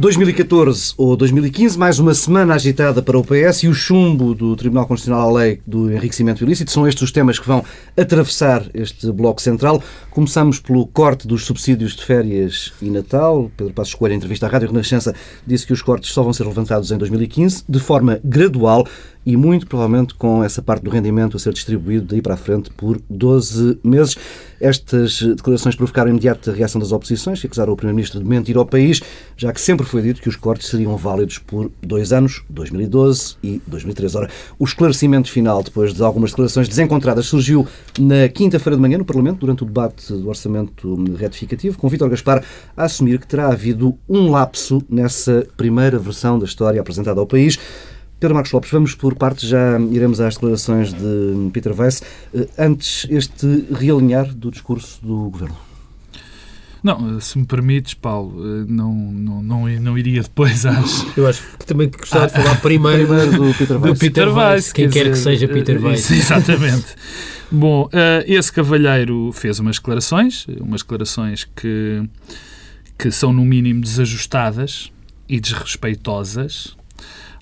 2014 ou 2015, mais uma semana agitada para o PS e o chumbo do Tribunal Constitucional à lei do enriquecimento ilícito. São estes os temas que vão atravessar este bloco central. Começamos pelo corte dos subsídios de férias e Natal. Pedro Passos Coelho, em entrevista à Rádio Renascença, disse que os cortes só vão ser levantados em 2015, de forma gradual e muito provavelmente com essa parte do rendimento a ser distribuído daí para a frente por 12 meses. Estas declarações provocaram imediata reação das oposições, que acusaram o Primeiro-Ministro de mentir ao país, já que sempre foi dito que os cortes seriam válidos por dois anos, 2012 e 2013. Ora, o esclarecimento final, depois de algumas declarações desencontradas, surgiu na quinta-feira de manhã no Parlamento, durante o debate do orçamento retificativo, com Vítor Gaspar a assumir que terá havido um lapso nessa primeira versão da história apresentada ao país. Pedro Marcos Lopes, vamos por partes, já iremos às declarações de Peter Weiss. Eh, antes, este realinhar do discurso do Governo. Não, se me permites, Paulo, eh, não, não, não, não iria depois às. Eu acho que também gostava de falar primeiro, primeiro do Peter Weiss. Do Peter Weiss quem quer, quer que seja Peter eh, Weiss. Exatamente. Bom, esse cavalheiro fez umas declarações, umas declarações que, que são no mínimo desajustadas e desrespeitosas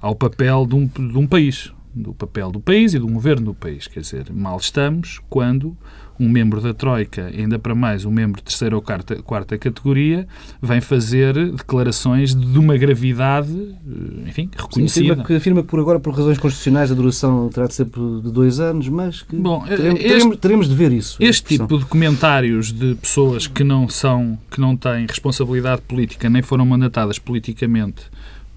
ao papel de um, de um país, do papel do país e do governo do país. Quer dizer, mal estamos quando um membro da Troika, ainda para mais um membro de terceira ou quarta, quarta categoria, vem fazer declarações de uma gravidade, eh, enfim, reconhecida. Sim, afirma, que, afirma por agora, por razões constitucionais, a duração terá de ser de dois anos, mas que Bom, teremos, este, teremos, teremos de ver isso. Este tipo de comentários de pessoas que não são, que não têm responsabilidade política, nem foram mandatadas politicamente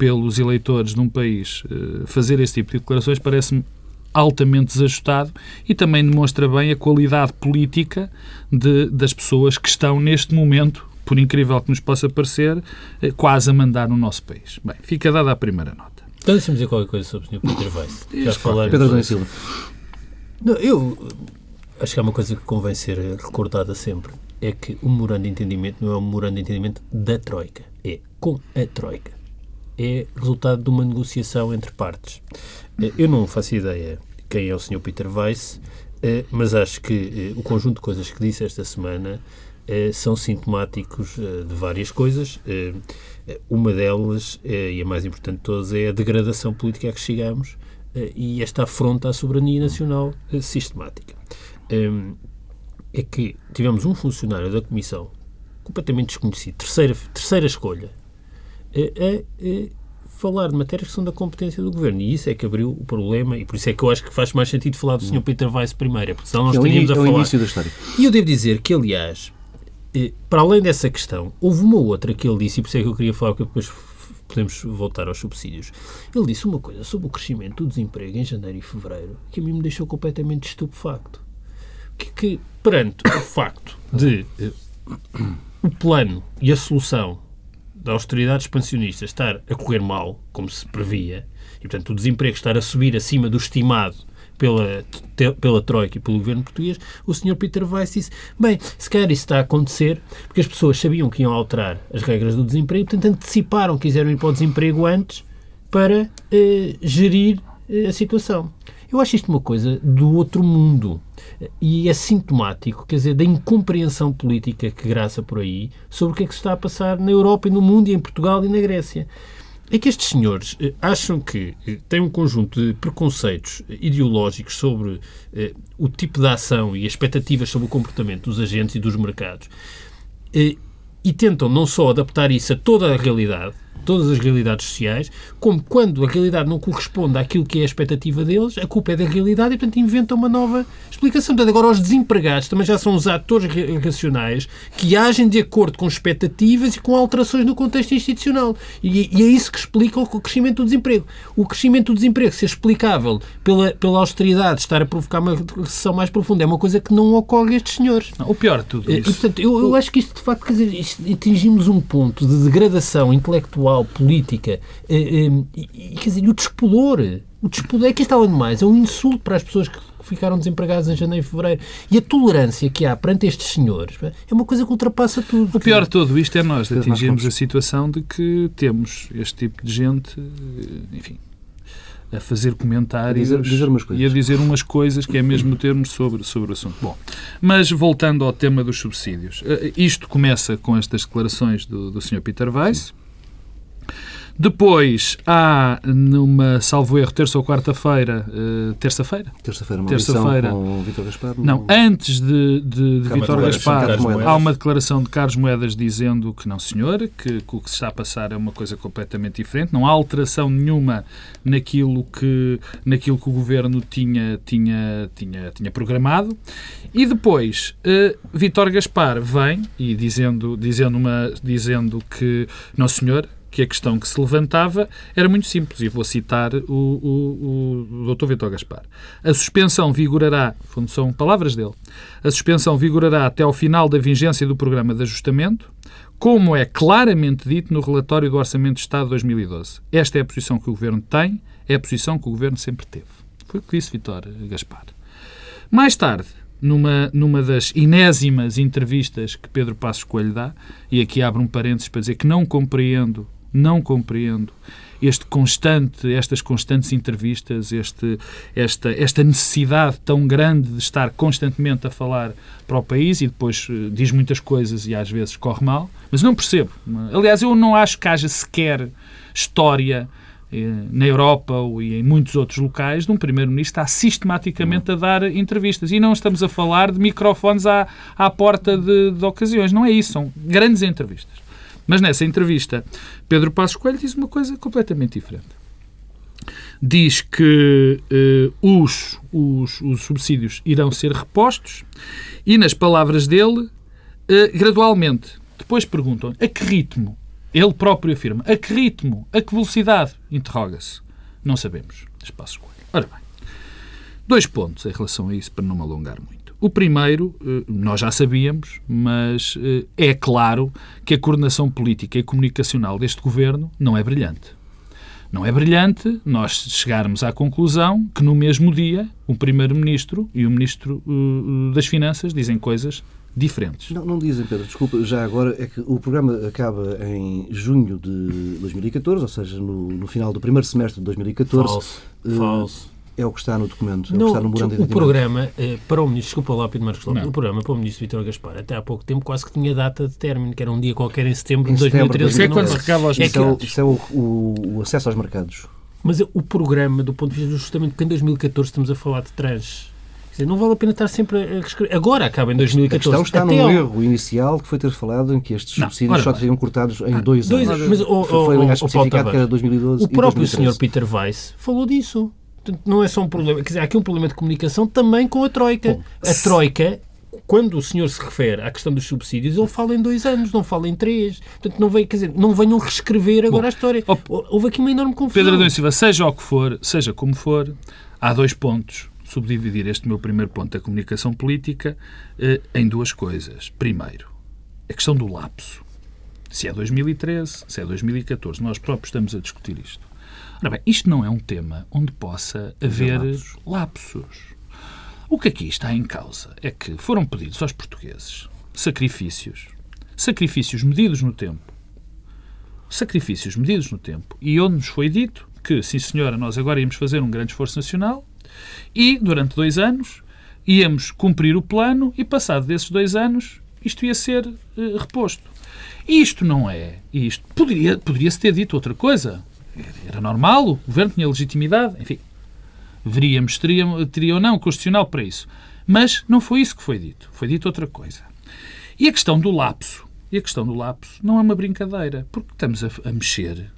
pelos eleitores de um país eh, fazer esse tipo de declarações parece-me altamente desajustado e também demonstra bem a qualidade política de, das pessoas que estão neste momento, por incrível que nos possa parecer, eh, quase a mandar no nosso país. Bem, fica dada a primeira nota. Então deixa-me dizer qualquer coisa sobre o Sr. Peter Weiss. Já falar Pedro Dom Silva. Não, eu acho que há uma coisa que convém ser recordada sempre. É que o memorando de entendimento não é um memorando de entendimento da Troika. É com a Troika é resultado de uma negociação entre partes. Eh, eu não faço ideia quem é o Sr. Peter Weiss, eh, mas acho que eh, o conjunto de coisas que disse esta semana são sintomáticos de várias coisas. Uma delas, e a mais importante de todas, é a degradação política a que chegamos e esta afronta à soberania nacional sistemática. É que tivemos um funcionário da Comissão completamente desconhecido, terceira, terceira escolha, a, falar de matérias que são da competência do Governo. E isso é que abriu o problema, e por isso é que eu acho que faz mais sentido falar do Sr. Peter Weiss primeiro, porque senão nós é estaríamos é a falar. início da história. E eu devo dizer que, aliás, eh, para além dessa questão, houve uma outra que ele disse, e por isso é que eu queria falar, porque depois podemos voltar aos subsídios. Ele disse uma coisa sobre o crescimento do desemprego em janeiro e fevereiro que a mim me deixou completamente estupefacto. Que, que perante o facto de uh, o plano e a solução da austeridade expansionista estar a correr mal, como se previa, e portanto o desemprego estar a subir acima do estimado pela, pela Troika e pelo governo português, o Sr. Peter Weiss disse: bem, se calhar isso está a acontecer porque as pessoas sabiam que iam alterar as regras do desemprego, portanto anteciparam, quiseram ir para o desemprego antes para eh, gerir eh, a situação. Eu acho isto uma coisa do outro mundo e é sintomático, quer dizer, da incompreensão política que graça por aí sobre o que é que se está a passar na Europa e no mundo e em Portugal e na Grécia. É que estes senhores eh, acham que eh, têm um conjunto de preconceitos ideológicos sobre eh, o tipo de ação e expectativas sobre o comportamento dos agentes e dos mercados e tentam não só adaptar isso a toda a realidade, todas as realidades sociais, como quando a realidade não corresponde àquilo que é a expectativa deles, a culpa é da realidade e, portanto, inventam uma nova explicação. Portanto, agora os desempregados também já são os atores racionais que agem de acordo com expectativas e com alterações no contexto institucional. E, e é isso que explica o crescimento do desemprego. O crescimento do desemprego ser explicável pela, pela austeridade, estar a provocar uma recessão mais profunda, é uma coisa que não ocorre a estes senhores. Não, o pior de tudo isso. E, portanto, eu, eu acho que isto, de facto, quer dizer, atingimos um ponto de degradação intelectual, política, eh, eh, e, quer dizer, o despudor, o despudor é que está além de mais, é um insulto para as pessoas que ficaram desempregadas em janeiro e fevereiro. E a tolerância que há perante estes senhores é uma coisa que ultrapassa tudo. O pior de tudo isto é nós atingirmos a situação de que temos este tipo de gente, eh, enfim, a fazer comentários a dizer, dizer e a dizer umas coisas que é mesmo termos sobre, sobre o assunto. Bom, mas voltando ao tema dos subsídios, isto começa com estas declarações do, do Sr. Peter Weiss. Depois há, numa, salvo erro, terça ou quarta-feira, uh, terça-feira? Terça-feira, uma terça-feira. com Vítor Gaspar? Não, antes de, de, de Vítor Gaspar, de há uma declaração de Carlos Moedas dizendo que não, senhor, que, que, o que se está a passar é uma coisa completamente diferente, não há alteração nenhuma naquilo que, naquilo que o governo tinha, tinha, tinha, tinha programado. E depois, uh, Vítor Gaspar vem e dizendo, dizendo, uma, dizendo que, não, senhor, que a questão que se levantava era muito simples, e vou citar o, o, o Dr. Vitor Gaspar. A suspensão vigorará, são palavras dele, a suspensão vigorará até ao final da vigência do programa de ajustamento, como é claramente dito no relatório do Orçamento de Estado de 2012. Esta é a posição que o Governo tem, é a posição que o Governo sempre teve. Foi o que disse Vitor Gaspar. Mais tarde, numa, numa das inésimas entrevistas que Pedro Passos Coelho dá, e aqui abro um parênteses para dizer que não compreendo não compreendo este constante, estas constantes entrevistas, este, esta, esta necessidade tão grande de estar constantemente a falar para o país e depois uh, diz muitas coisas e às vezes corre mal, mas não percebo. Aliás, eu não acho que haja sequer história eh, na Europa e em muitos outros locais de um primeiro-ministro está sistematicamente a dar entrevistas. E não estamos a falar de microfones à, à porta de, de ocasiões. Não é isso, são grandes entrevistas. Mas nessa entrevista, Pedro Passos Coelho diz uma coisa completamente diferente. Diz que uh, os, os, os, subsídios irão ser repostos e, nas palavras dele, uh, gradualmente. Depois perguntam a que ritmo? Ele próprio afirma. A que ritmo? A que velocidade? Interroga-se. Não sabemos. Passos Coelho. Ora bem, dois pontos em relação a isso, para não me alongar muito. O primeiro, eh, nós já sabíamos, mas eh, é claro que a coordenação política e comunicacional deste governo não é brilhante. Não é brilhante nós chegarmos à conclusão que no mesmo dia o Primeiro-Ministro e o Ministro eh, das Finanças dizem coisas diferentes. Não, não dizem, Pedro, desculpa, já agora é que o programa acaba em junho de 2014, ou seja, no, no final do primeiro semestre de 2014. Falso. Uh, Falso. É o que está no documento, é não, o que está no memorando O programa eh, para o ministro, desculpa lá, Pedro Marcos Lopes, o programa para o ministro Vitor Gaspar, até há pouco tempo quase que tinha data de término, que era um dia qualquer em setembro em de 2013. Isso é quando se recaba aos é Isso, é, isso é o, o, o, acesso aos mercados. Mas o programa, do ponto de vista justamente porque em 2014 estamos a falar de trans. Dizer, não vale a pena estar sempre a escrever. Agora acaba em 2014. A questão está Até no ao... erro inicial que foi ter falado em que estes subsídios só seriam cortados em dois, dois anos. Mas, oh, foi, foi especificado que era 2012 O próprio Sr. Peter Weiss falou disso. Portanto, não é só um problema. Quer dizer, há aqui um problema de comunicação também com a Troika. Bom, a Troika, quando o senhor se refere à questão dos subsídios, ele fala em dois anos, não fala em três. Portanto, não, veio, quer dizer, não venham reescrever agora Bom, a história. Houve aqui uma enorme confusão. Pedro Adão Silva, seja o que for, seja como for, há dois pontos. Subdividir este meu primeiro ponto da comunicação política eh, em duas coisas. Primeiro, a questão do lapso. Se é 2013, se é 2014, nós próprios estamos a discutir isto. Ora bem, isto não é um tema onde possa haver lapsos. lapsos. O que aqui está em causa é que foram pedidos aos portugueses sacrifícios, sacrifícios medidos no tempo, sacrifícios medidos no tempo, e onde nos foi dito que, sim senhora, nós agora íamos fazer um grande esforço nacional e, durante dois anos, íamos cumprir o plano e, passado desses dois anos, isto ia ser uh, reposto. Isto não é. Isto poderia, poderia-se ter dito outra coisa era normal, o governo tinha legitimidade, enfim, veríamos, teria, teria ou não constitucional para isso. Mas não foi isso que foi dito. Foi dito outra coisa. E a questão do lapso, e a questão do lapso não é uma brincadeira, porque estamos a, a mexer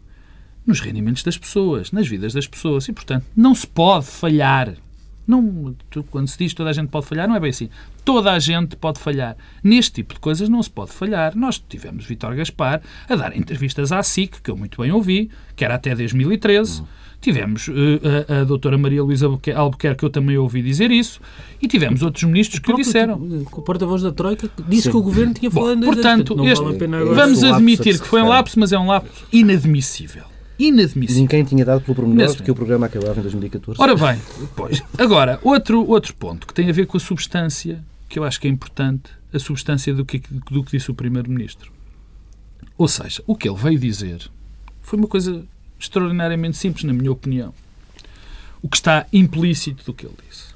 nos rendimentos das pessoas, nas vidas das pessoas, e, portanto, não se pode falhar. Não, quando se diz toda a gente pode falhar, não é bem assim. Toda a gente pode falhar. Neste tipo de coisas não se pode falhar. Nós tivemos Vitor Gaspar a dar entrevistas à SIC, que eu muito bem ouvi, que era até 2013. Uhum. Tivemos uh, a, a doutora Maria Luísa Albuquerque, que eu também ouvi dizer isso, e tivemos outros ministros que o disseram. O porta-voz da Troika disse Sim. que o governo tinha falado Bom, Portanto, este, vale vamos admitir que foi um lapso, mas é um lapso inadmissível inadmissível. Ninguém tinha dado pelo pormenor de que o programa acabava em 2014. Ora bem, pois. Agora, outro, outro ponto que tem a ver com a substância, que eu acho que é importante, a substância do que, do que disse o Primeiro-Ministro. Ou seja, o que ele veio dizer foi uma coisa extraordinariamente simples, na minha opinião. O que está implícito do que ele disse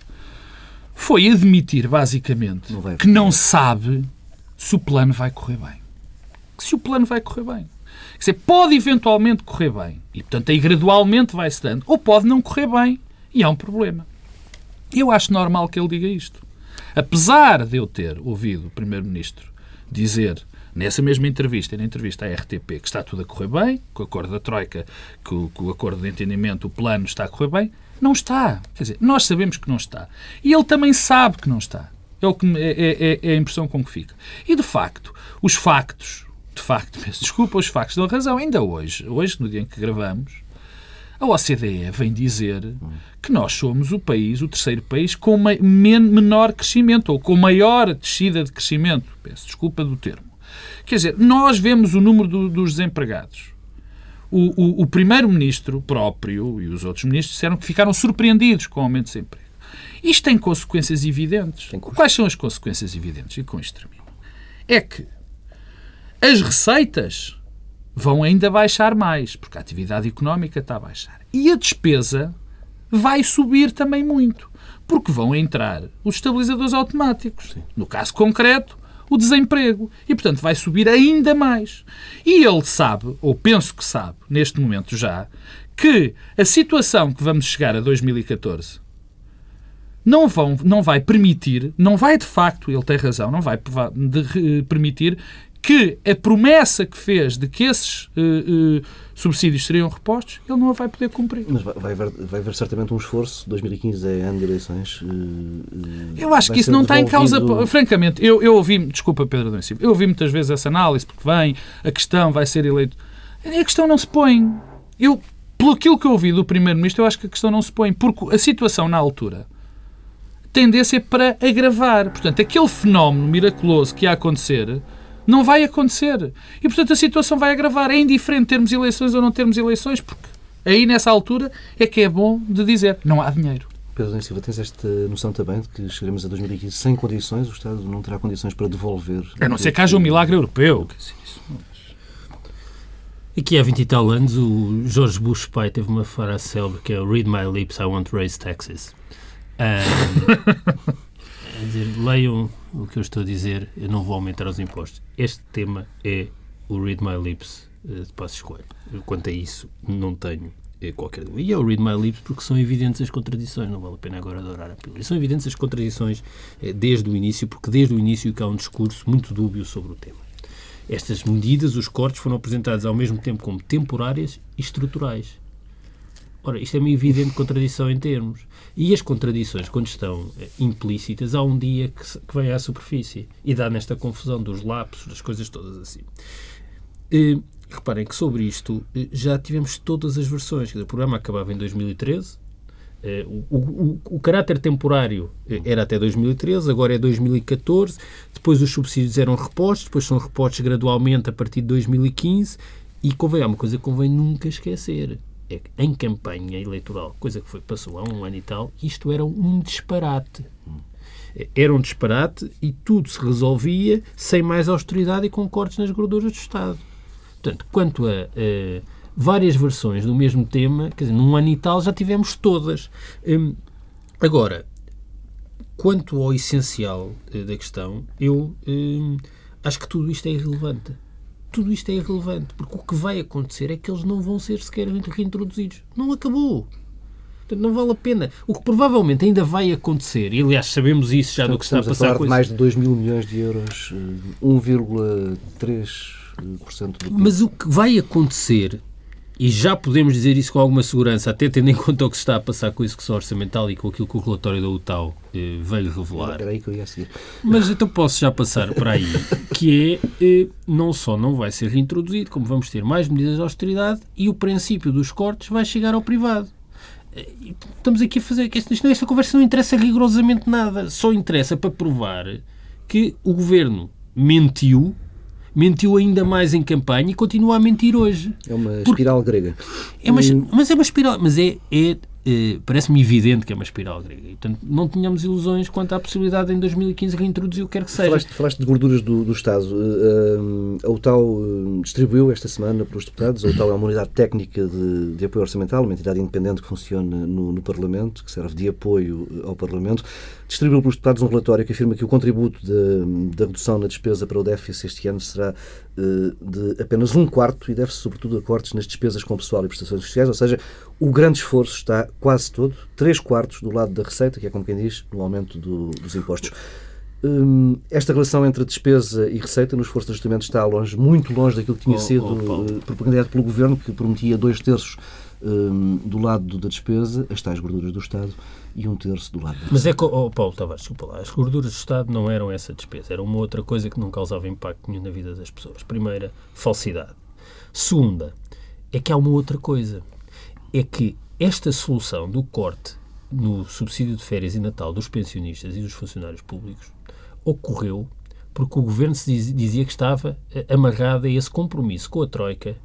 foi admitir, basicamente, não que não sabe se o plano vai correr bem. Se o plano vai correr bem. Quer dizer, pode eventualmente correr bem e, portanto, aí gradualmente vai-se dando, ou pode não correr bem e há um problema. Eu acho normal que ele diga isto. Apesar de eu ter ouvido o Primeiro-Ministro dizer nessa mesma entrevista, na entrevista à RTP, que está tudo a correr bem, com o acordo da Troika, que o acordo de entendimento, o plano está a correr bem, não está. Quer dizer, nós sabemos que não está. E ele também sabe que não está. É, o que, é, é, é a impressão com que fica. E, de facto, os factos, de facto, peço desculpa, os factos dão razão. Ainda hoje, hoje, no dia em que gravamos, a OCDE vem dizer que nós somos o país, o terceiro país, com menor crescimento, ou com maior descida de crescimento. Peço desculpa do termo. Quer dizer, nós vemos o número do, dos desempregados. O, o, o primeiro-ministro próprio e os outros ministros disseram que ficaram surpreendidos com o aumento de desemprego. Isto tem consequências evidentes. Tem Quais são as consequências evidentes? E com isto termino. É que as receitas vão ainda baixar mais, porque a atividade económica está a baixar. E a despesa vai subir também muito, porque vão entrar os estabilizadores automáticos. Sim. No caso concreto, o desemprego. E, portanto, vai subir ainda mais. E ele sabe, ou penso que sabe, neste momento já, que a situação que vamos chegar a 2014 não, vão, não vai permitir, não vai de facto, ele tem razão, não vai de, permitir que a promessa que fez de que esses uh, uh, subsídios seriam repostos, ele não a vai poder cumprir. Mas vai, vai, haver, vai haver certamente um esforço. 2015 é ano de eleições. Uh, eu acho que isso não está em causa. Francamente, eu, eu ouvi, desculpa Pedro Dom eu ouvi muitas vezes essa análise, porque vem, a questão vai ser eleito. A questão não se põe. Eu, pelo aquilo que eu ouvi do Primeiro-Ministro, eu acho que a questão não se põe, porque a situação na altura tendência para agravar. Portanto, aquele fenómeno miraculoso que ia acontecer não vai acontecer. E, portanto, a situação vai agravar. É indiferente termos eleições ou não termos eleições, porque aí, nessa altura, é que é bom de dizer não há dinheiro. Pedro Silva, tens esta noção também de que chegaremos a 2015 sem condições, o Estado não terá condições para devolver... A não ser que haja um milagre europeu. Aqui há 20 e tal anos, o George Bush pai teve uma frase célebre que é Read my lips, I won't raise taxes. Um, é dizer, leiam o que eu estou a dizer, eu não vou aumentar os impostos. Este tema é o Read My Lips eh, de Passo Escolho. Quanto a isso, não tenho eh, qualquer dúvida. E é o Read My Lips porque são evidentes as contradições, não vale a pena agora adorar a pílula. São evidentes as contradições eh, desde o início, porque desde o início que há um discurso muito dúbio sobre o tema. Estas medidas, os cortes, foram apresentados ao mesmo tempo como temporárias e estruturais. Ora, isto é uma evidente contradição em termos. E as contradições, quando estão eh, implícitas, há um dia que, que vem à superfície e dá nesta confusão dos lapsos, das coisas todas assim. E, reparem que sobre isto eh, já tivemos todas as versões. O programa acabava em 2013, eh, o, o, o, caráter temporário era até 2013, agora é 2014. Depois os subsídios eram repostos, depois são repostos gradualmente a partir de 2015. E convém, há uma coisa que convém nunca esquecer: que em campanha eleitoral, coisa que foi, passou há um ano e tal, isto era um disparate. Era um disparate e tudo se resolvia sem mais austeridade e com cortes nas gorduras do Estado. Portanto, quanto a, a várias versões do mesmo tema, quer dizer, num ano e tal já tivemos todas. Hum, agora, quanto ao essencial eh, da questão, eu hum, acho que tudo isto é irrelevante tudo isto é irrelevante, porque o que vai acontecer é que eles não vão ser sequer reintroduzidos. Não acabou. Portanto, não vale a pena. O que provavelmente ainda vai acontecer, e aliás sabemos isso já do que está a passar... a falar de mais de 2 mil milhões de euros, 1,3% do PIB. Mas o que vai acontecer e já podemos dizer isso com alguma segurança, até tendo em conta o que se está a passar com a execução orçamental e com aquilo que o relatório da UTAU eh, veio revelar. Mas então posso já passar para aí, que é, eh, não só não vai ser reintroduzido, como vamos ter mais medidas de austeridade e o princípio dos cortes vai chegar ao privado. Eh, estamos aqui a fazer... Esta, esta conversa não interessa rigorosamente nada, só interessa para provar que o governo mentiu mentiu ainda mais em campanha e continua a mentir hoje. É uma espiral grega. É uma, mas é uma espiral, mas é, é, é parece-me evidente que é uma espiral grega. E, portanto, não tínhamos ilusões quanto à possibilidade em 2015 reintroduzir o que quer que seja. Falaste, falaste de gorduras do, do Estado. Uh, a UTAU eh, distribuiu esta semana para os deputados. A UTAU é uma unidade técnica de, de apoio orçamental, uma entidade independente que funciona no, no Parlamento, que serve de apoio ao Parlamento distribuiu pelos deputados um relatório que afirma que o contributo da redução na despesa para o déficit este ano será uh, de apenas um quarto e deve-se, sobretudo, a cortes nas despesas com pessoal e prestações sociais, ou seja, o grande esforço está quase todo, três quartos, do lado da receita, que é como quem diz, no aumento do, dos impostos. Hum, esta relação entre despesa e receita no esforço de ajustamento está longe, muito longe daquilo que tinha oh, sido oh, propagandado pelo Governo, que prometia dois terços um, do lado da despesa, as tais gorduras do Estado, e um terço do lado da Mas é que, oh, Paulo Tavares, desculpa lá, as gorduras do Estado não eram essa despesa, era uma outra coisa que não causava impacto nenhum na vida das pessoas. Primeira, falsidade. Segunda, é que há uma outra coisa, é que esta solução do corte no subsídio de férias e Natal dos pensionistas e dos funcionários públicos ocorreu porque o governo se dizia que estava eh, amarrado a esse compromisso com a Troika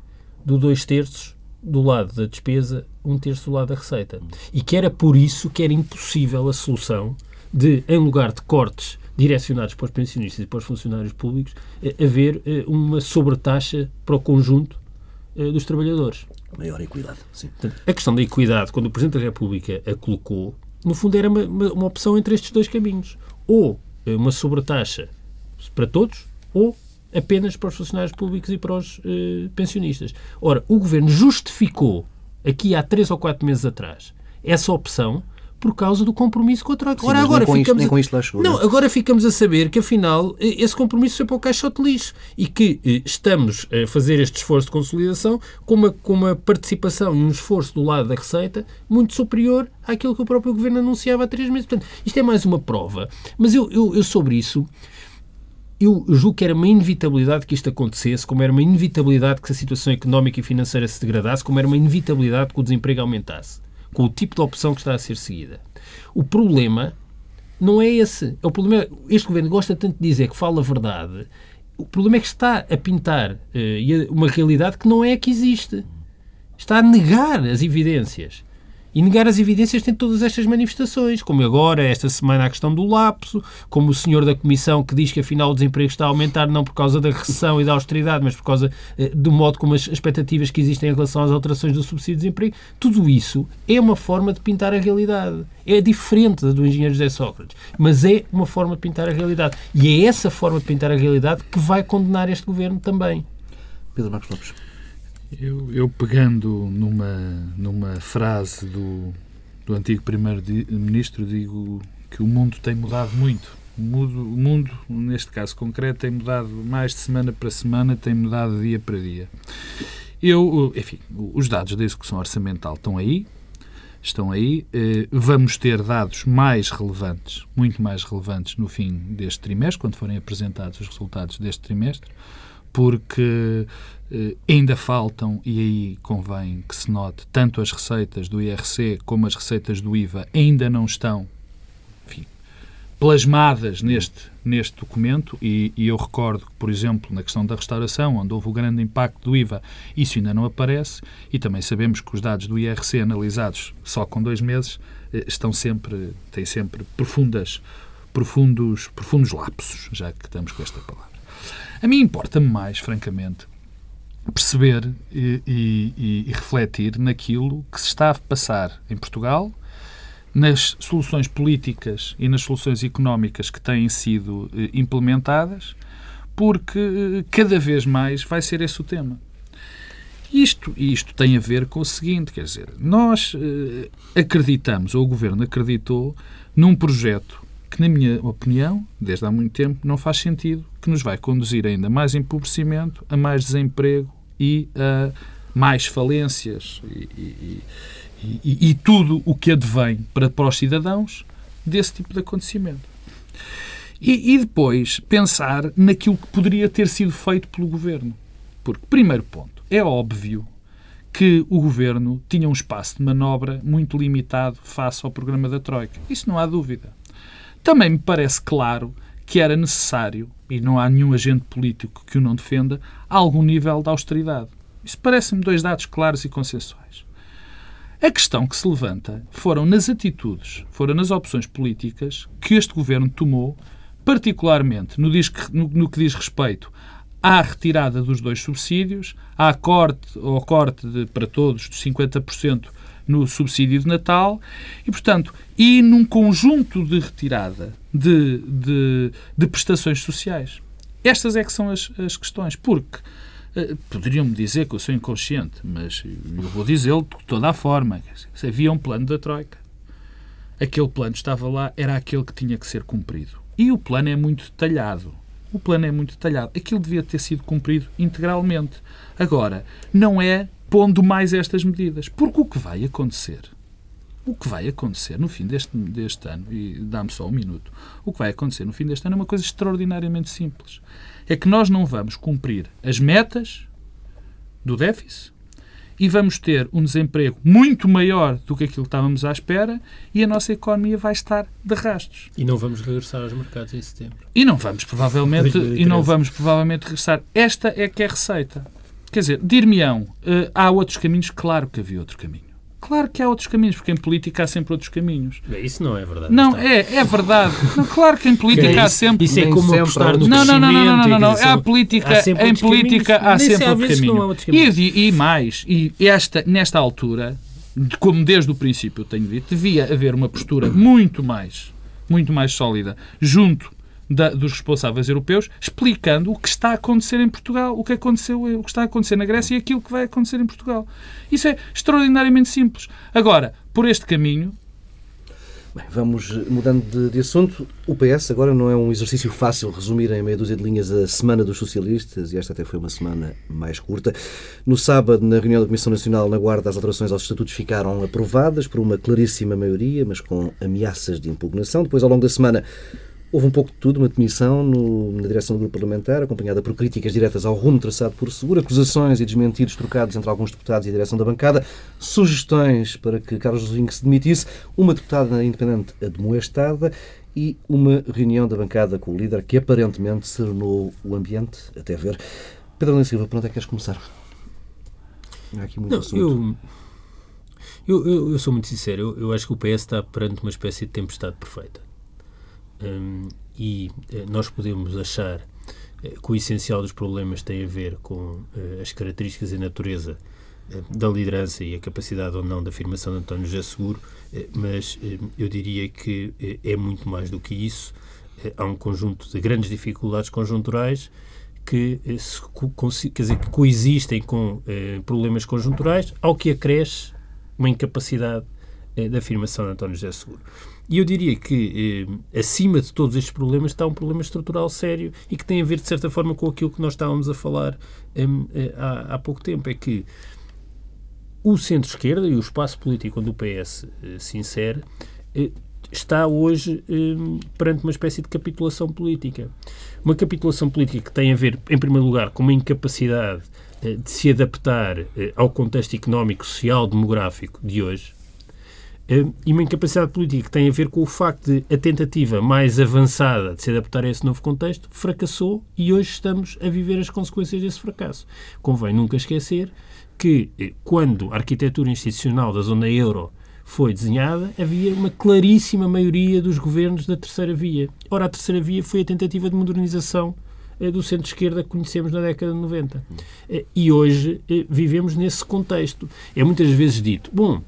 do dois terços do lado da despesa, um terço do lado da receita. E que era por isso que era impossível a solução de, em lugar de cortes direcionados para os pensionistas e para os funcionários públicos, eh, haver eh, uma sobretaxa para o conjunto dos trabalhadores. Maior equidade, sim. A questão da equidade, quando o Presidente da República a colocou, no fundo era uma, uma opção entre estes dois caminhos. Ou eh, uma sobretaxa para todos ou apenas para os funcionários públicos e para os uh, pensionistas. Ora, o Governo justificou, aqui há três ou quatro meses atrás, essa opção por causa do compromisso com a Troika. Ora, agora ficamos isto, a... isto lá chegou, não, agora ficamos a saber que, afinal, esse compromisso foi para o caixote lixo e que estamos a fazer este esforço de consolidação com uma, com uma participação e um esforço do lado da Receita muito superior àquilo que o próprio Governo anunciava há três meses. Portanto, isto é mais uma prova. Mas eu, eu, eu sobre isso eu julgo que era uma inevitabilidade que isto acontecesse, como era uma inevitabilidade que a situação económica e financeira se degradasse, como era uma inevitabilidade que o desemprego aumentasse com o tipo de opção que está a ser seguida. O problema não é esse. É o problema, este governo gosta tanto de dizer que fala a verdade. O problema é que está a pintar uh, uma realidade que não é a que existe. Está a negar as evidências. E negar as evidências tem todas estas manifestações, como agora, esta semana, a questão do lapso, como o senhor da Comissão que diz que afinal o desemprego está a aumentar não por causa da recessão e da austeridade, mas por causa eh, do modo como as expectativas que existem em relação às alterações do subsídio de desemprego. Tudo isso é uma forma de pintar a realidade. É diferente da do engenheiro José Sócrates, mas é uma forma de pintar a realidade. E é essa forma de pintar a realidade que vai condenar este governo também. Pedro Marcos Lopes. Eu, eu pegando numa, numa frase do, do antigo Primeiro-Ministro, digo que o mundo tem mudado muito. O mundo, o mundo, neste caso concreto, tem mudado mais de semana para semana, tem mudado dia para dia. Eu, enfim, os dados da execução orçamental estão aí, estão aí. Eh, vamos ter dados mais relevantes, muito mais relevantes, no fim deste trimestre, quando forem apresentados os resultados deste trimestre, porque eh, ainda faltam, e aí convém que se note, tanto as receitas do IRC como as receitas do IVA ainda não estão enfim, plasmadas neste, neste documento e, e, eu recordo que, por exemplo, na questão da restauração, onde houve o grande impacto do IVA, isso ainda não aparece e também sabemos que os dados do IRC analisados só com dois meses eh, estão sempre, têm sempre profundas, profundos, profundos lapsos, já que estamos com esta palavra. A mim importa-me mais, francamente, perceber e, e, e, refletir naquilo que se está a passar em Portugal, nas soluções políticas e nas soluções económicas que têm sido eh, implementadas, porque eh, cada vez mais vai ser esse o tema. Isto, isto tem a ver com o seguinte, quer dizer, nós eh, acreditamos, ou o Governo acreditou, num projeto que, na minha opinião, desde há muito tempo, não faz sentido, que nos vai conduzir ainda mais empobrecimento, a mais desemprego e a mais falências e, e, e, e tudo o que advém para, para os cidadãos desse tipo de acontecimento. E, e, depois pensar naquilo que poderia ter sido feito pelo governo. Porque, primeiro ponto, é óbvio que o governo tinha um espaço de manobra muito limitado face ao programa da Troika. Isso não há dúvida. Também me parece claro que era necessário, e não há nenhum agente político que o não defenda, algum nível de austeridade. Isso parece-me dois dados claros e consensuais. A questão que se levanta foram nas atitudes, foram nas opções políticas que este governo tomou, particularmente no, no, que diz respeito à retirada dos dois subsídios, à corte, ao corte de, para todos dos 50% no subsídio de Natal e, portanto, e num conjunto de retirada de, de, de prestações sociais. Estas é que são as, as questões, porque uh, poderiam-me dizer que eu sou inconsciente, mas eu vou dizê-lo de toda a forma. Havia um plano da Troika, aquele plano estava lá, era aquele que tinha que ser cumprido. E o plano é muito detalhado. O plano é muito detalhado. Aquilo devia ter sido cumprido integralmente. Agora, não é pondo mais estas medidas. Porque o que vai acontecer, o que vai acontecer no fim deste, deste ano, e dá-me só um minuto, o que vai acontecer no fim deste ano é uma coisa extraordinariamente simples. É que nós não vamos cumprir as metas do déficit e vamos ter um desemprego muito maior do que aquilo que estávamos à espera e a nossa economia vai estar de rastros. E não vamos regressar aos mercados em setembro. E não vamos provavelmente, e não vamos provavelmente regressar. Esta é que é a receita. Quer dizer, dir-me-ão, uh, há outros caminhos? Claro que havia outro caminho. Claro que há outros caminhos, porque em política há sempre outros caminhos. Isso não é verdade. Não, é, é verdade. Não, claro que em política há sempre. Isso é como sempre apostar no Não, não, não, não, não, não, não. crescimento, Há política, há em política caminhos. há Nem sempre outro que não há caminho. outros caminhos. E, e mais, e esta, nesta altura, de- como desde o princípio eu tenho dito, devia haver uma postura muito mais, muito mais sólida junto da- dos responsáveis europeus, explicando o que está a acontecer em Portugal, o que aconteceu, o que está a acontecer na Grécia e aquilo que vai acontecer em Portugal. Isso é extraordinariamente simples. Agora, por este caminho, Bem, vamos eh, mudando de, de assunto. O PS agora não é um exercício fácil resumir em meia dúzia de linhas a Semana dos Socialistas, e esta até foi uma semana mais curta. No sábado, na reunião da Comissão Nacional na Guarda, as alterações aos estatutos ficaram aprovadas por uma claríssima maioria, mas com ameaças de impugnação. Depois, ao longo da semana, houve um pouco de tudo, uma demissão no- na direção do grupo parlamentar, acompanhada por críticas diretas ao rumo traçado por Seguro, acusações e desmentidos trocados entre alguns deputados e a direção da bancada, sugestões para que Carlos Rosinho se demitisse, uma deputada independente admoestada e uma reunião da bancada com o líder que aparentemente serenou o ambiente, até ver. Pedro Lins Silva, por onde é que queres começar? Há aqui muito Não, assunto. eu, eu, eu, eu sou muito sincero. Eu, eu acho que o PS está perante uma espécie de tempestade perfeita. Hum, e eh, nós podemos achar eh, que o essencial dos problemas tem a ver com eh, as características e natureza da liderança e a capacidade ou não da afirmação de António José Seguro, mas eu diria que é muito mais do que isso. Há um conjunto de grandes dificuldades conjunturais que, se quer dizer, que coexistem com problemas conjunturais, ao que acresce uma incapacidade da afirmação de António José Seguro. E eu diria que, eh, acima de todos estes problemas, está um problema estrutural sério e que tem a ver, de certa forma, com aquilo que nós estávamos a falar em, eh, há, há pouco tempo. É que o centro-esquerda e o espaço político onde o PS eh, se insere eh, está hoje eh, perante uma espécie de capitulação política. Uma capitulação política que tem a ver, em primeiro lugar, com uma incapacidade eh, de se adaptar eh, ao contexto económico, social, demográfico de hoje. Eh, E uma incapacidade política que tem a ver com o facto de a tentativa mais avançada de se adaptar a esse novo contexto fracassou e hoje estamos a viver as consequências desse fracasso. Convém nunca esquecer que, eh, quando a arquitetura institucional da zona euro foi desenhada, havia uma claríssima maioria dos governos da terceira via. Ora, a terceira via foi a tentativa de modernização eh, do centro-esquerda que conhecemos na década de 90. Eh, E hoje vivemos nesse contexto. É muitas vezes dito, bom,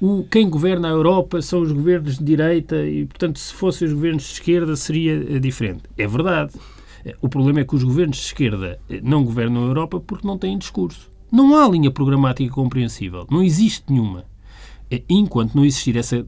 o, quem governa a Europa são os governos de direita e, portanto, se fossem os governos de esquerda seria eh, diferente. É verdade. Eh, O problema é que os governos de esquerda eh, não governam a Europa porque não têm discurso. Não há linha programática compreensível. Não existe nenhuma. Enquanto não existir essa,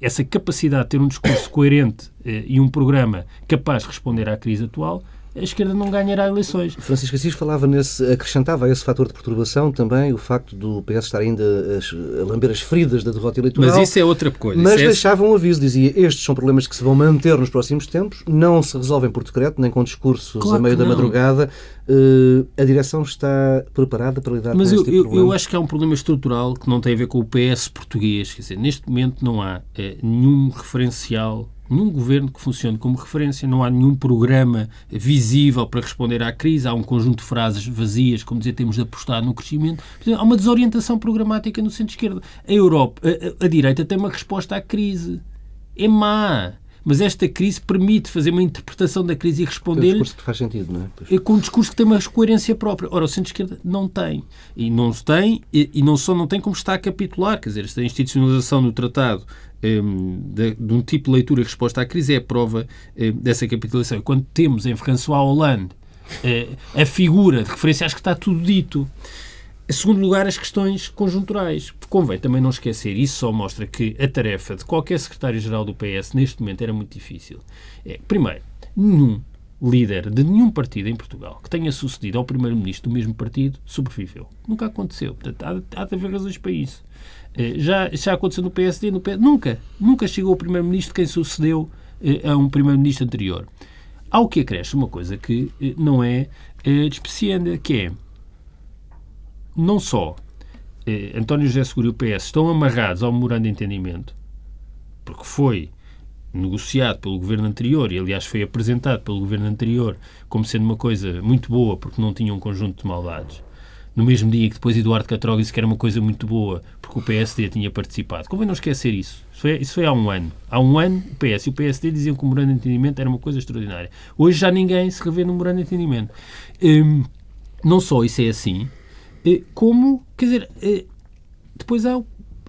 essa capacidade de ter um discurso coerente e um programa capaz de responder à crise atual, a esquerda não ganhará eleições. Francisco Assis falava nesse, acrescentava a esse fator de perturbação também o facto do PS estar ainda a, lamber as feridas da derrota eleitoral. Mas isso é outra coisa. Mas Isso é- deixava um aviso, dizia, estes são problemas que se vão manter nos próximos tempos, não se resolvem por decreto, nem com discursos Claro a meio da não. madrugada. Eh, a direção está preparada para lidar Mas com eu, este tipo eu, de problema? eu acho que há um problema estrutural que não tem a ver com o PS português. Quer dizer, neste momento não há eh, nenhum referencial, nenhum governo que funcione como referência, não há nenhum programa visível para responder à crise, há um conjunto de frases vazias, como dizer, temos de apostar no crescimento. Há uma desorientação programática no centro-esquerda. A Europa, a, a- direita tem uma resposta à crise. É má. mas esta crise permite fazer uma interpretação da crise e É um responder discurso que faz sentido, não é? Pois. é com um discurso que tem uma coerência própria. Ora, o centro-esquerda não tem. E não tem, e, e não só não tem, como está a capitular. Quer dizer, esta institucionalização no tratado de, de um tipo de leitura e resposta à crise é a prova hum, dessa capitulação. Quando temos em François Hollande eh, a figura de referência, acho que está tudo dito. Em segundo lugar, as questões conjunturais. Convém também não esquecer, isso só mostra que a tarefa de qualquer secretário-geral do PS neste momento era muito difícil. É, primeiro, nenhum líder de nenhum partido em Portugal que tenha sucedido ao primeiro-ministro do mesmo partido sobreviveu. Nunca aconteceu. Portanto, há, há de haver razões para isso. Eh, Já, já aconteceu no PSD, no PS. Nunca. Nunca chegou o primeiro-ministro quem sucedeu eh, a um primeiro-ministro anterior. Ao que acresce uma coisa que eh, não é eh, desprecianda, que é não só António José Seguro e o PS estão amarrados ao memorando de entendimento, porque foi negociado pelo governo anterior e, aliás, foi apresentado pelo governo anterior como sendo uma coisa muito boa porque não tinha um conjunto de maldades. No mesmo dia que depois Eduardo Catroga disse que era uma coisa muito boa porque o PSD tinha participado. Convém não esquecer isso. Isso foi, isso foi há um ano. Há um ano, o PS e o PSD diziam que o memorando de entendimento era uma coisa extraordinária. Hoje já ninguém se revê no memorando de entendimento. Hum, não só isso é assim, eh, como, quer dizer, eh, depois há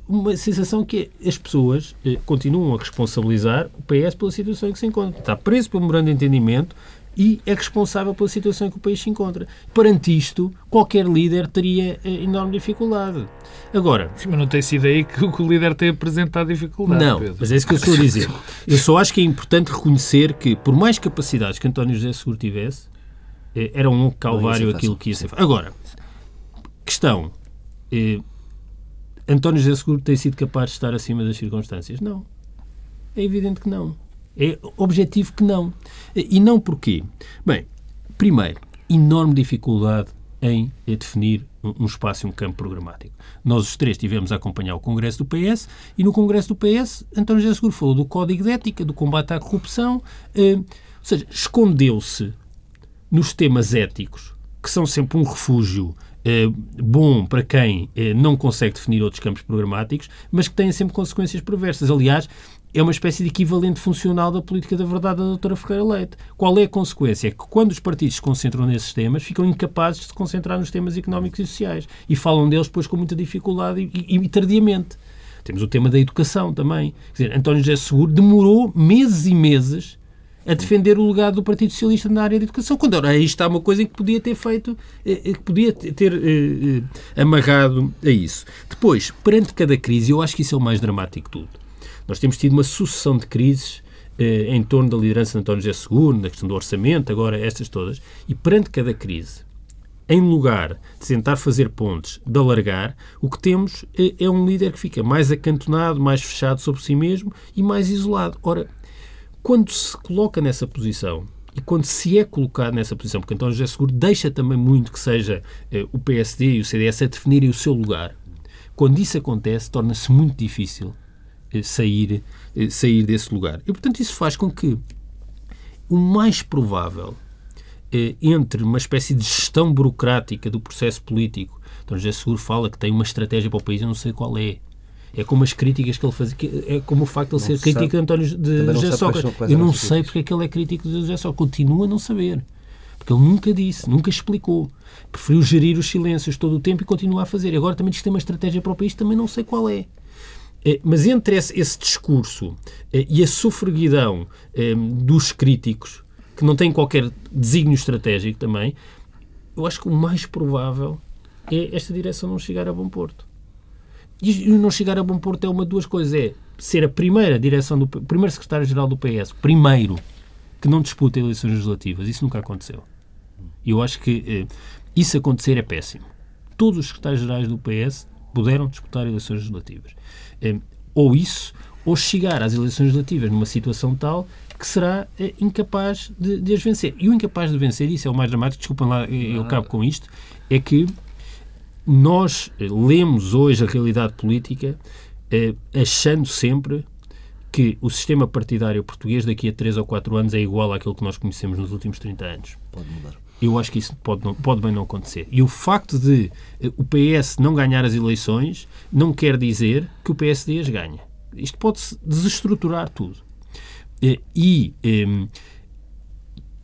uma sensação que é, as pessoas eh, continuam a responsabilizar o PS pela situação em que se encontra. Está preso pelo memorando de entendimento e é responsável pela situação em que o país se encontra. Perante isto, qualquer líder teria eh, enorme dificuldade. Agora, Sim, mas não tem sido aí que o líder tem apresentado dificuldade. não, Pedro. mas é isso que eu estou a dizer. Eu só acho que é importante reconhecer que, por mais capacidades que António José Seguro tivesse, eh, era um calvário aquilo que ia ser feito. Agora, questão. eh, António José Seguro tem sido capaz de estar acima das circunstâncias? Não. É evidente que não. É objetivo que não. E não porquê? Bem, primeiro, enorme dificuldade em definir um espaço e um campo programático. Nós os três estivemos a acompanhar o Congresso do PS e no Congresso do PS António José Seguro falou do Código de Ética, do combate à corrupção, eh, ou seja, escondeu-se nos temas éticos, que são sempre um refúgio eh, bom para quem eh, não consegue definir outros campos programáticos, mas que têm sempre consequências perversas. Aliás, é uma espécie de equivalente funcional da política da verdade da doutora Ferreira Leite. Qual é a consequência? É que quando os partidos se concentram nesses temas, ficam incapazes de se concentrar nos temas económicos e sociais. E falam deles depois com muita dificuldade e, e- e tardiamente. Temos o tema da educação também. Quer dizer, António José Seguro demorou meses e meses a defender o legado do Partido Socialista na área da educação. Quando ora, aí está uma coisa que podia ter feito, eh, eh, que podia ter ter, eh, eh, amarrado a isso. Depois, perante cada crise, eu acho que isso é o mais dramático de tudo. Nós temos tido uma sucessão de crises eh, em torno da liderança de António José Seguro, na questão do orçamento, agora estas todas, e perante cada crise, em lugar de tentar fazer pontes, de alargar, o que temos é, é um líder que fica mais acantonado, mais fechado sobre si mesmo e mais isolado. Ora, quando se coloca nessa posição e quando se é colocado nessa posição, porque António José Seguro deixa também muito que seja eh, o PSD e o CDS a definirem o seu lugar, quando isso acontece, torna-se muito difícil eh, sair, eh, sair desse lugar. E, portanto, isso faz com que o mais provável eh, entre uma espécie de gestão burocrática do processo político, António José Seguro fala que tem uma estratégia para o país, eu não sei qual é. É como as críticas que ele que é como o facto de ele ser se crítico sabe. de António de Também José Sócrates. Eu não sei porque é que ele é crítico de José Sócrates. Continua a não saber. Porque ele nunca disse, nunca explicou. Preferiu gerir os silêncios todo o tempo e continua a fazer. Agora também diz que tem uma estratégia para o país, também não sei qual é. Eh, Mas entre esse, esse discurso eh, e a sofreguidão eh, dos críticos, que não têm qualquer desígnio estratégico também, eu acho que o mais provável é esta direção não chegar a bom porto. E não chegar a bom porto é uma de duas coisas. É ser a primeira direção do primeiro secretário-geral do PS, primeiro, que não disputa eleições legislativas. Isso nunca aconteceu. E eu acho que eh, isso acontecer é péssimo. Todos os secretários-gerais do PS puderam disputar eleições legislativas. Eh, ou isso, ou chegar às eleições legislativas numa situação tal que será eh, incapaz de, de as vencer. E o incapaz de vencer, isso é o mais dramático, desculpem lá, eh, eu acabo com isto, é que nós lemos hoje a realidade política achando sempre que o sistema partidário português daqui a 3 ou 4 anos é igual àquele que nós conhecemos nos últimos 30 anos. Pode mudar. Eu acho que isso pode, não- pode bem não acontecer. E o facto de eh, o PS não ganhar as eleições não quer dizer que o PSD as ganha. Isto pode-se desestruturar tudo. e um,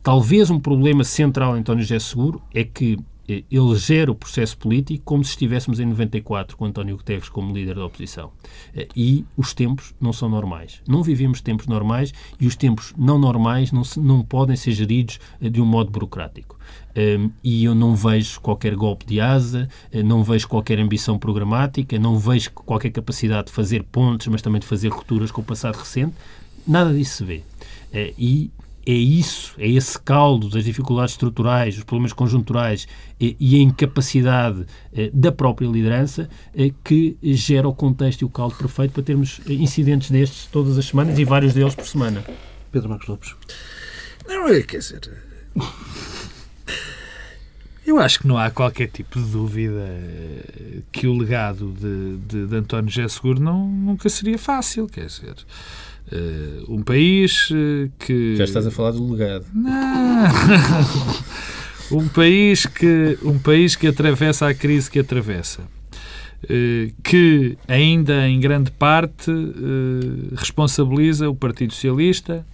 talvez um problema central em António José Seguro é que ele gera o processo político como se estivéssemos em 94, com António Guterres como líder da oposição. E os tempos não são normais. Não vivemos tempos normais e os tempos não normais não, se, não podem ser geridos de um modo burocrático. E eu não vejo qualquer golpe de asa, não vejo qualquer ambição programática, não vejo qualquer capacidade de fazer pontes, mas também de fazer rupturas com o passado recente. Nada disso se vê. E é isso, é esse caldo das dificuldades estruturais, dos problemas conjunturais e, e a incapacidade eh, da própria liderança eh, que gera o contexto e o caldo perfeito para termos eh, incidentes destes todas as semanas e vários deles por semana. Pedro Marcos Lopes. Não, é, quer dizer. Eu acho que não há qualquer tipo de dúvida que o legado de, de, de António José Seguro não, nunca seria fácil, quer dizer. Uh, um país uh, que. Já estás a falar do legado. Não! um, país que, um país que atravessa a crise que atravessa. Uh, que ainda em grande parte responsabiliza o Partido Socialista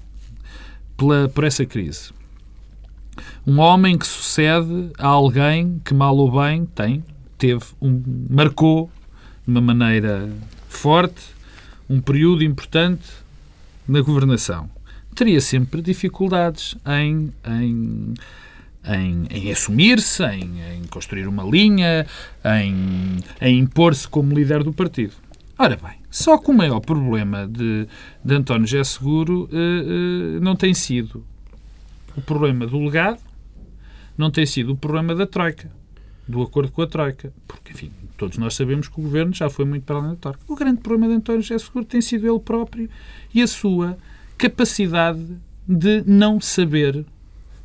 pela, por essa crise. Um homem que sucede a alguém que, mal ou bem, tem, teve um, marcou de uma maneira forte um período importante na governação, teria sempre dificuldades em, em, em, em assumir-se, em, em, construir uma linha, em, em impor-se como líder do partido. Ora bem, só que o maior problema de, de António José Seguro uh, uh, não tem sido o problema do legado, não tem sido o problema da Troika, do acordo com a Troika. Porque, enfim, todos nós sabemos que o governo já foi muito para além da Troika. O grande problema de António José Seguro tem sido ele próprio e a sua capacidade de não saber,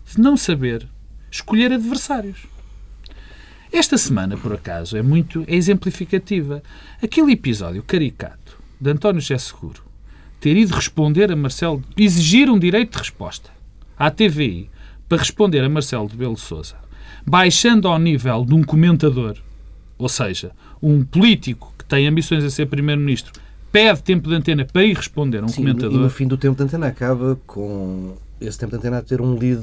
de não saber escolher adversários. Esta semana, por acaso, é muito é exemplificativa. Aquele episódio caricato de António José Seguro ter ido responder a Marcelo, exigir um direito de resposta à TVI para responder a Marcelo de Belo Souza, baixando ao nível de um comentador, ou seja, um político que tem ambições a ser primeiro-ministro, pede tempo de antena para ir responder a um Sim, comentador. E no fim do tempo de antena acaba com esse tempo de antena a ter um lead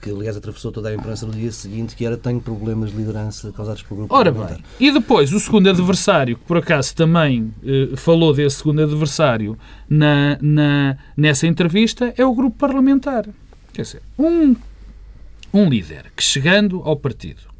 que, aliás, atravessou toda a imprensa no dia seguinte, que era tenho problemas de liderança causados pelo grupo Ora bem, e depois o segundo adversário, que por acaso também eh, falou desse segundo adversário na, na, nessa entrevista, é o grupo parlamentar. Quer dizer, um, um líder que chegando ao partido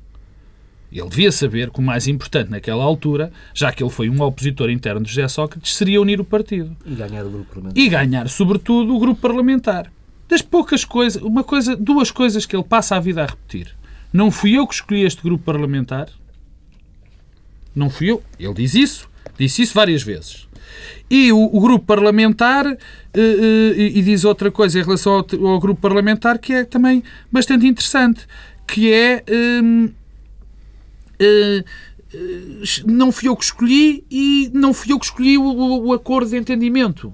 ele devia saber que o mais importante naquela altura, já que ele foi um opositor interno de José Sócrates, seria unir o partido. E ganhar o grupo parlamentar. E ganhar, sobretudo, o grupo parlamentar. Das poucas coisas, uma coisa, duas coisas que ele passa a vida a repetir. Não fui eu que escolhi este grupo parlamentar. Não fui eu. Ele diz isso. Disse isso várias vezes. E o, o grupo parlamentar, uh, uh, e diz outra coisa em relação ao, ao, grupo parlamentar que é também bastante interessante, que é. Uh, eh, não fui eu que escolhi e não fui eu que escolhi o, o, o, acordo de entendimento.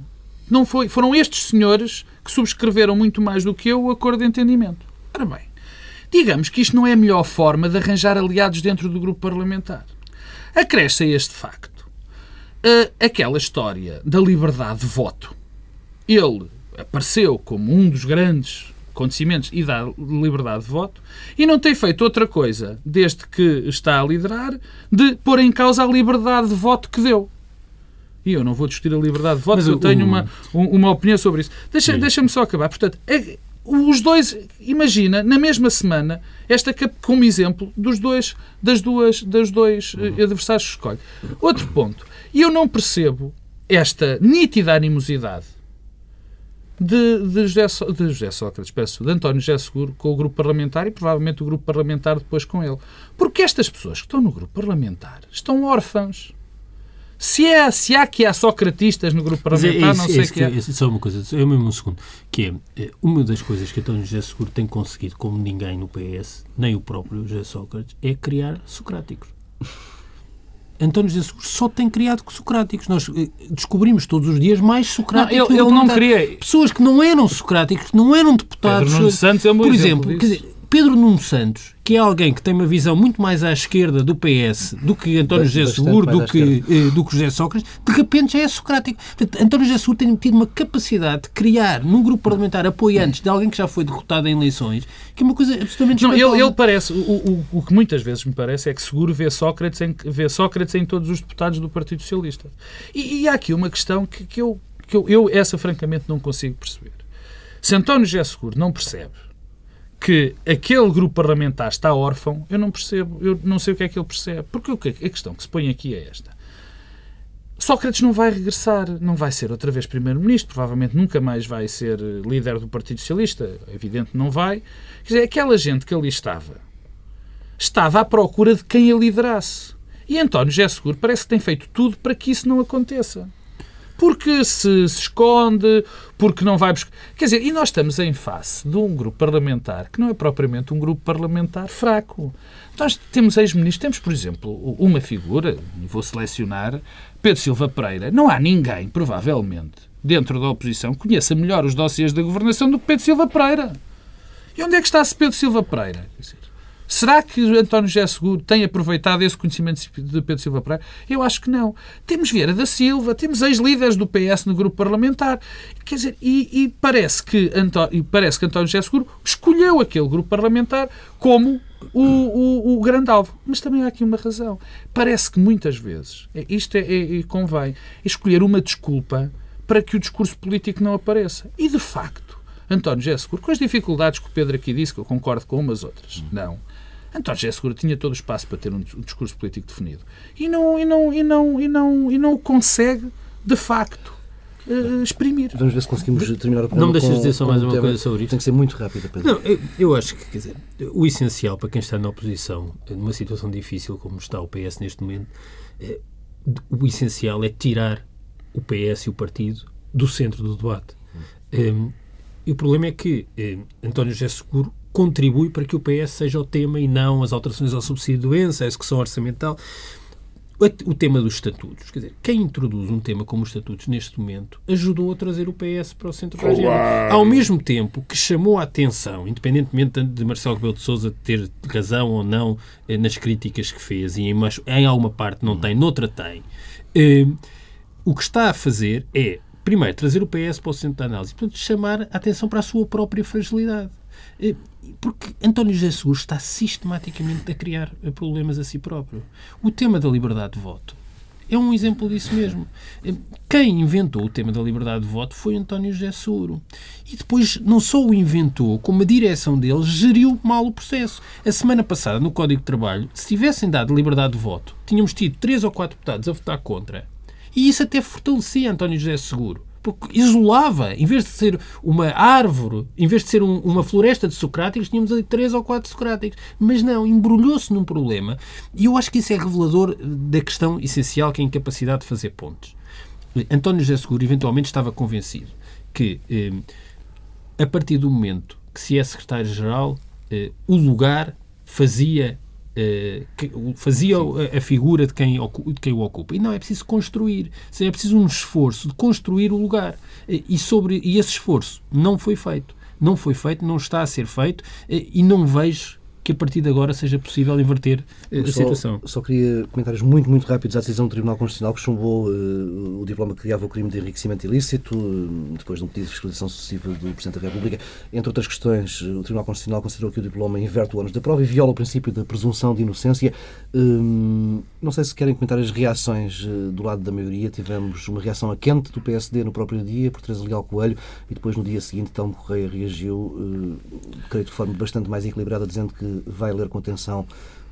Não foi, foram estes senhores que subscreveram muito mais do que eu o acordo de entendimento. Ora bem, digamos que isto não é a melhor forma de arranjar aliados dentro do grupo parlamentar. Acresce a este facto aquela história da liberdade de voto. Ele apareceu como um dos grandes acontecimentos e dá liberdade de voto, e não tem feito outra coisa, desde que está a liderar, de pôr em causa a liberdade de voto que deu. E eu não vou discutir a liberdade de voto, eu, eu tenho uma, uma opinião sobre isso. Deixa-me deixa só acabar. Portanto, é, os dois, imagina, na mesma semana, esta como exemplo dos dois, das duas, das dois uhum. adversários que escolhe. Outro ponto. E eu não percebo esta nítida animosidade de, de, José, de José Sócrates, peço, de António José Seguro com o grupo parlamentar e provavelmente o grupo parlamentar depois com ele. Porque estas pessoas que estão no grupo parlamentar estão órfãos. Se, é, se há que há socratistas no grupo é parlamentar, é, não sei é, que é. Só uma coisa, é mesmo um segundo, que é, é uma das coisas que António José Seguro tem conseguido, como ninguém no PS, nem o próprio José Sócrates, é criar socráticos. António José Seguro só tem criado socráticos. Nós eh, descobrimos todos os dias mais socráticos. Não, ele, ele não cria. Pessoas que não eram socráticos, que não eram deputados. Pedro Nuno Santos é um Por exemplo, exemplo quer dizer, Pedro Nuno Santos, que é alguém que tem uma visão muito mais à esquerda do PS do que António José Seguro, do que, eh, do que José Sócrates, de repente já é socrático. Portanto, António José Seguro tem tido uma capacidade de criar num grupo parlamentar apoiantes de alguém que já foi derrotado em eleições, que é uma coisa absolutamente Não, ele, ele parece, o, o, o, que muitas vezes me parece é que Seguro vê Sócrates em, vê Sócrates em todos os deputados do Partido Socialista. E, e há aqui uma questão que, que, eu, que eu, eu, essa francamente, não consigo perceber. Se António José Seguro não percebe que aquele grupo parlamentar está órfão, eu não percebo, eu não sei o que é que ele percebe. Porque a questão que se põe aqui é esta. Sócrates não vai regressar, não vai ser outra vez primeiro-ministro, provavelmente nunca mais vai ser líder do Partido Socialista, é evidente não vai. Quer dizer, aquela gente que ali estava, estava à procura de quem a liderasse. E António José Seguro parece que tem feito tudo para que isso não aconteça porque se, se, esconde, porque não vai buscar. Quer dizer, e nós estamos em face de um grupo parlamentar que não é propriamente um grupo parlamentar fraco. Nós temos ex-ministros, temos, por exemplo, uma figura, vou selecionar, Pedro Silva Pereira. Não há ninguém, provavelmente, dentro da oposição, que conheça melhor os dossiês da governação do que Pedro Silva Pereira. E onde é que está-se Pedro Silva Pereira? Quer dizer, Será que António José Seguro tem aproveitado esse conhecimento de Pedro Silva Pereira? Eu acho que não. Temos Vieira da Silva, temos ex-líderes do PS no grupo parlamentar. Quer dizer, e, e parece, que António, e parece que António José Seguro escolheu aquele grupo parlamentar como o, o, o, grande alvo. Mas também há aqui uma razão. Parece que muitas vezes, é, isto é, é, convém, escolher uma desculpa para que o discurso político não apareça. E, de facto, António José Seguro, com as dificuldades que o Pedro aqui disse, que eu concordo com umas outras, não António José Seguro tinha todo o espaço para ter um discurso político definido. E não, e não, e não, e não, e não o consegue, de facto, uh, exprimir. Vamos ver se conseguimos terminar o programa Não me deixes com, dizer só mais uma coisa sobre isto. Tem que ser muito rápido, Pedro. Não, eu, eu, acho que, quer dizer, o essencial para quem está na oposição, numa situação difícil como está o PS neste momento, é, o essencial é tirar o PS e o partido do centro do debate. Um, e o problema é que eh, António José Seguro contribui para que o PS seja o tema e não as alterações ao subsídio de doença, a execução orçamental. O tema dos estatutos. Quer dizer, quem introduz um tema como os estatutos neste momento ajudou a trazer o PS para o centro da agenda. Ao mesmo tempo que chamou a atenção, independentemente de Marcelo Rebelo de Sousa ter razão ou não eh, nas críticas que fez, e em, em alguma parte não tem, noutra tem, eh, o que está a fazer é, primeiro, trazer o PS para o centro da análise, portanto, chamar a atenção para a sua própria fragilidade. Eh, porque António Jesus está sistematicamente a criar problemas a si próprio. O tema da liberdade de voto é um exemplo disso mesmo. Quem inventou o tema da liberdade de voto foi António José. E depois não só o inventou, como a direção dele geriu mal o processo. A semana passada, no Código de Trabalho, se tivessem dado liberdade de voto, tínhamos tido três ou quatro deputados a votar contra. E isso até fortalecia António José Seguro porque isolava, em vez de ser uma árvore, em vez de ser um, uma floresta de socráticos, tínhamos ali três ou quatro socráticos. Mas não, embrulhou-se num problema e eu acho que isso é revelador da questão essencial que é a incapacidade de fazer pontes. António José Seguro eventualmente estava convencido que, eh, a partir do momento que se é secretário-geral, eh, o lugar fazia eh, fazia a, a, figura de quem, de quem o ocupa. E não, é preciso construir. É preciso um esforço de construir o lugar. E, sobre, e esse esforço não foi feito. Não foi feito, não está a ser feito eh, e não vejo que a partir de agora seja possível inverter uh, a só, situação. Só queria comentários muito, muito rápidos à decisão do Tribunal Constitucional que chumbou uh, o diploma que criava o crime de enriquecimento ilícito, uh, depois de um pedido de fiscalização sucessiva do Presidente da República. Entre outras questões, o Tribunal Constitucional considerou que o diploma inverte o ônus da prova e viola o princípio da presunção de inocência. não sei se querem comentar as reações do lado da maioria. Tivemos uma reação a quente do PSD no próprio dia, por Teresa Leal Coelho, e depois no dia seguinte, Telmo Correia reagiu, creio de forma bastante mais equilibrada, dizendo que vai ler com atenção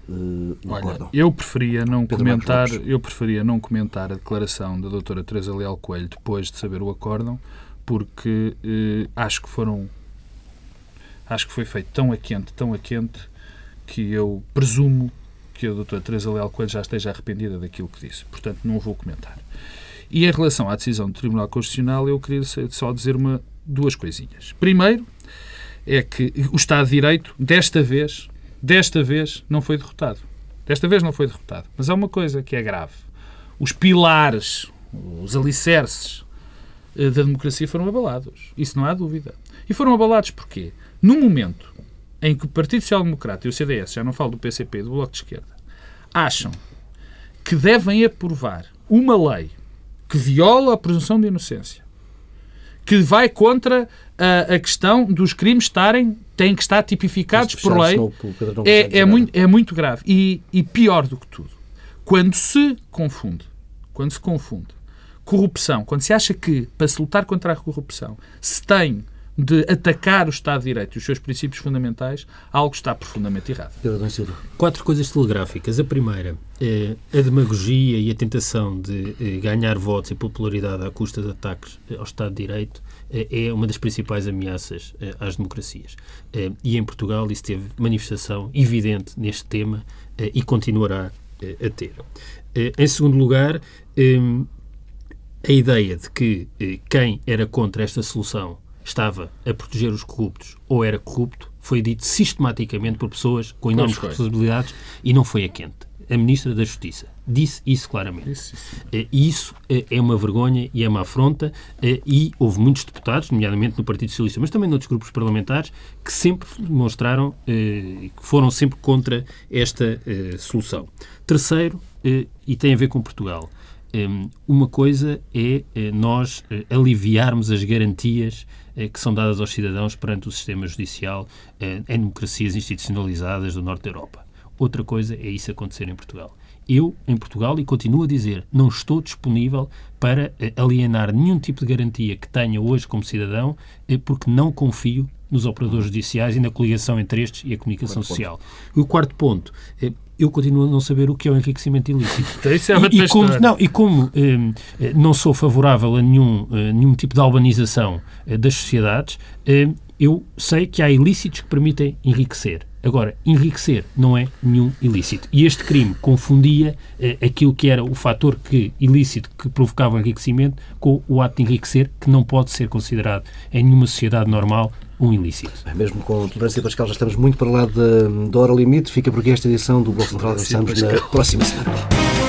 uh, o Olha, Eu preferia não Pedro comentar, eu preferia não comentar a declaração da doutora Teresa Leal Coelho depois de saber o acórdão, porque uh, acho que foram acho que foi feito tão a quente, tão a quente que eu presumo que a doutora Teresa Leal Coelho já esteja arrependida daquilo que disse. Portanto, não vou comentar. E em relação à decisão do Tribunal Constitucional, eu queria só dizer uma, duas coisinhas. Primeiro, é que o Estado de Direito, desta vez, Desta vez não foi derrotado. Desta vez não foi derrotado. Mas há uma coisa que é grave. Os pilares, os alicerces eh, da democracia foram abalados. Isso não há dúvida. E foram abalados porquê? No momento em que o Partido Social Democrata e o CDS, já não falo do PCP, do Bloco de Esquerda, acham que devem aprovar uma lei que viola a presunção de inocência, que vai contra a, a questão dos crimes estarem têm que estar tipificados por lei, é, é, muito, é muito grave. E, e pior do que tudo, quando se confunde, quando se confunde corrupção, quando se acha que, para se lutar contra a corrupção, se tem de atacar o Estado de Direito e os seus princípios fundamentais, algo está profundamente errado. Quatro coisas telegráficas. A primeira, é a demagogia e a tentação de eh, ganhar votos e popularidade à custa de ataques ao Estado de Direito é uma das principais ameaças às democracias. E em Portugal isso teve manifestação evidente neste tema e continuará a ter. Em segundo lugar, a ideia de que quem era contra esta solução estava a proteger os corruptos ou era corrupto foi dito sistematicamente por pessoas com enormes responsabilidades e não foi a quente. A Ministra da Justiça disse isso claramente. Isso, isso. Eh, e isso eh, é uma vergonha e é uma afronta eh, e houve muitos deputados, nomeadamente no Partido Socialista, mas também noutros grupos parlamentares, que sempre demonstraram, que foram sempre contra esta solução. Terceiro, e tem a ver com Portugal, uma coisa é nós aliviarmos as garantias eh, que são dadas aos cidadãos perante o sistema judicial eh, em democracias institucionalizadas do Norte da Europa. Outra coisa é isso acontecer em Portugal. Eu, em Portugal, e continuo a dizer, não estou disponível para eh, alienar nenhum tipo de garantia que tenha hoje como cidadão, porque não confio nos operadores judiciais e na coligação entre estes e a comunicação quarto social. Ponto. O quarto ponto, eu continuo a não saber o que é o enriquecimento ilícito. Então, isso é e, e, como, não, e como eh, não sou favorável a nenhum, eh, nenhum tipo de albanização eh, das sociedades, eh, eu sei que há ilícitos que permitem enriquecer. Agora, enriquecer não é nenhum ilícito. E este crime confundia eh, aquilo que era o fator que, ilícito que provocava o enriquecimento com o ato de enriquecer, que não pode ser considerado em nenhuma sociedade normal um ilícito. Mesmo com tolerância pascal, já estamos muito para lá da hora limite. Fica por aqui esta edição do Bloco Central. Regressamos na próxima semana.